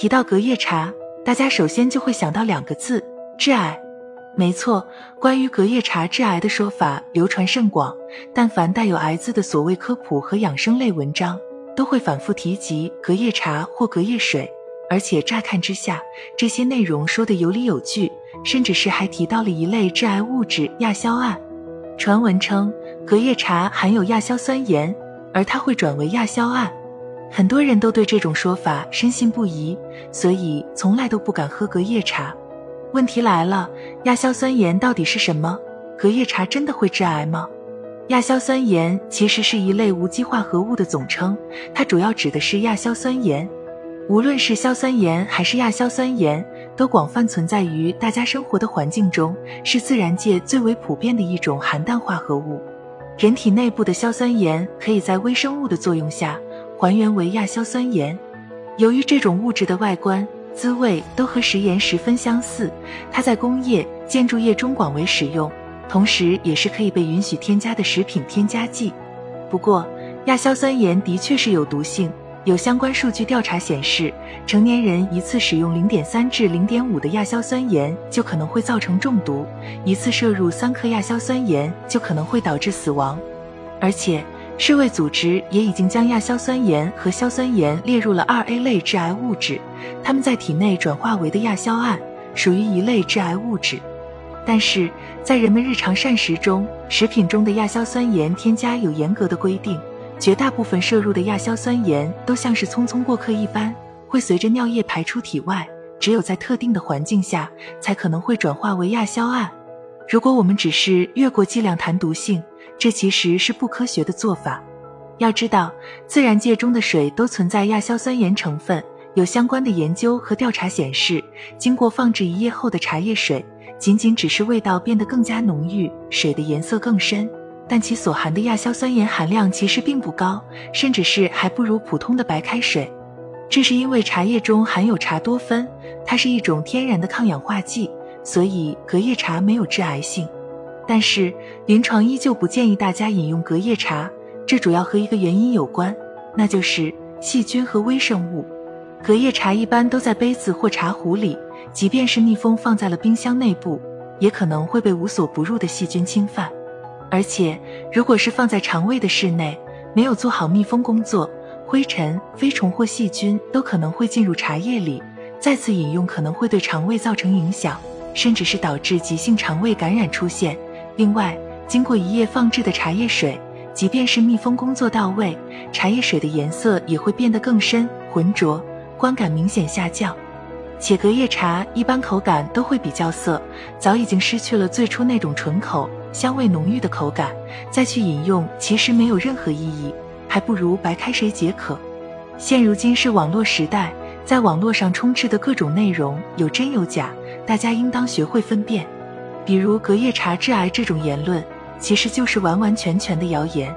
提到隔夜茶，大家首先就会想到两个字：致癌。没错，关于隔夜茶致癌的说法流传甚广，但凡带有“癌”字的所谓科普和养生类文章，都会反复提及隔夜茶或隔夜水。而且乍看之下，这些内容说的有理有据，甚至是还提到了一类致癌物质亚硝胺。传闻称隔夜茶含有亚硝酸盐，而它会转为亚硝胺。很多人都对这种说法深信不疑，所以从来都不敢喝隔夜茶。问题来了，亚硝酸盐到底是什么？隔夜茶真的会致癌吗？亚硝酸盐其实是一类无机化合物的总称，它主要指的是亚硝酸盐。无论是硝酸盐还是亚硝酸盐，都广泛存在于大家生活的环境中，是自然界最为普遍的一种含氮化合物。人体内部的硝酸盐可以在微生物的作用下。还原为亚硝酸盐，由于这种物质的外观、滋味都和食盐十分相似，它在工业、建筑业中广为使用，同时也是可以被允许添加的食品添加剂。不过，亚硝酸盐的确是有毒性，有相关数据调查显示，成年人一次使用零点三至零点五的亚硝酸盐就可能会造成中毒，一次摄入三克亚硝酸盐就可能会导致死亡，而且。世卫组织也已经将亚硝酸盐和硝酸盐列入了二 A 类致癌物质，它们在体内转化为的亚硝胺属于一类致癌物质。但是在人们日常膳食中，食品中的亚硝酸盐添加有严格的规定，绝大部分摄入的亚硝酸盐都像是匆匆过客一般，会随着尿液排出体外，只有在特定的环境下才可能会转化为亚硝胺。如果我们只是越过剂量谈毒性，这其实是不科学的做法。要知道，自然界中的水都存在亚硝酸盐成分。有相关的研究和调查显示，经过放置一夜后的茶叶水，仅仅只是味道变得更加浓郁，水的颜色更深，但其所含的亚硝酸盐含量其实并不高，甚至是还不如普通的白开水。这是因为茶叶中含有茶多酚，它是一种天然的抗氧化剂，所以隔夜茶没有致癌性。但是临床依旧不建议大家饮用隔夜茶，这主要和一个原因有关，那就是细菌和微生物。隔夜茶一般都在杯子或茶壶里，即便是密封放在了冰箱内部，也可能会被无所不入的细菌侵犯。而且如果是放在肠胃的室内，没有做好密封工作，灰尘、飞虫或细菌都可能会进入茶叶里，再次饮用可能会对肠胃造成影响，甚至是导致急性肠胃感染出现。另外，经过一夜放置的茶叶水，即便是密封工作到位，茶叶水的颜色也会变得更深、浑浊，观感明显下降。且隔夜茶一般口感都会比较涩，早已经失去了最初那种醇口、香味浓郁的口感，再去饮用其实没有任何意义，还不如白开水解渴。现如今是网络时代，在网络上充斥的各种内容有真有假，大家应当学会分辨。比如隔夜茶致癌这种言论，其实就是完完全全的谣言。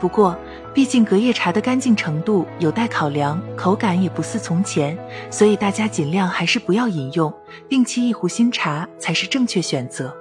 不过，毕竟隔夜茶的干净程度有待考量，口感也不似从前，所以大家尽量还是不要饮用，定期一壶新茶才是正确选择。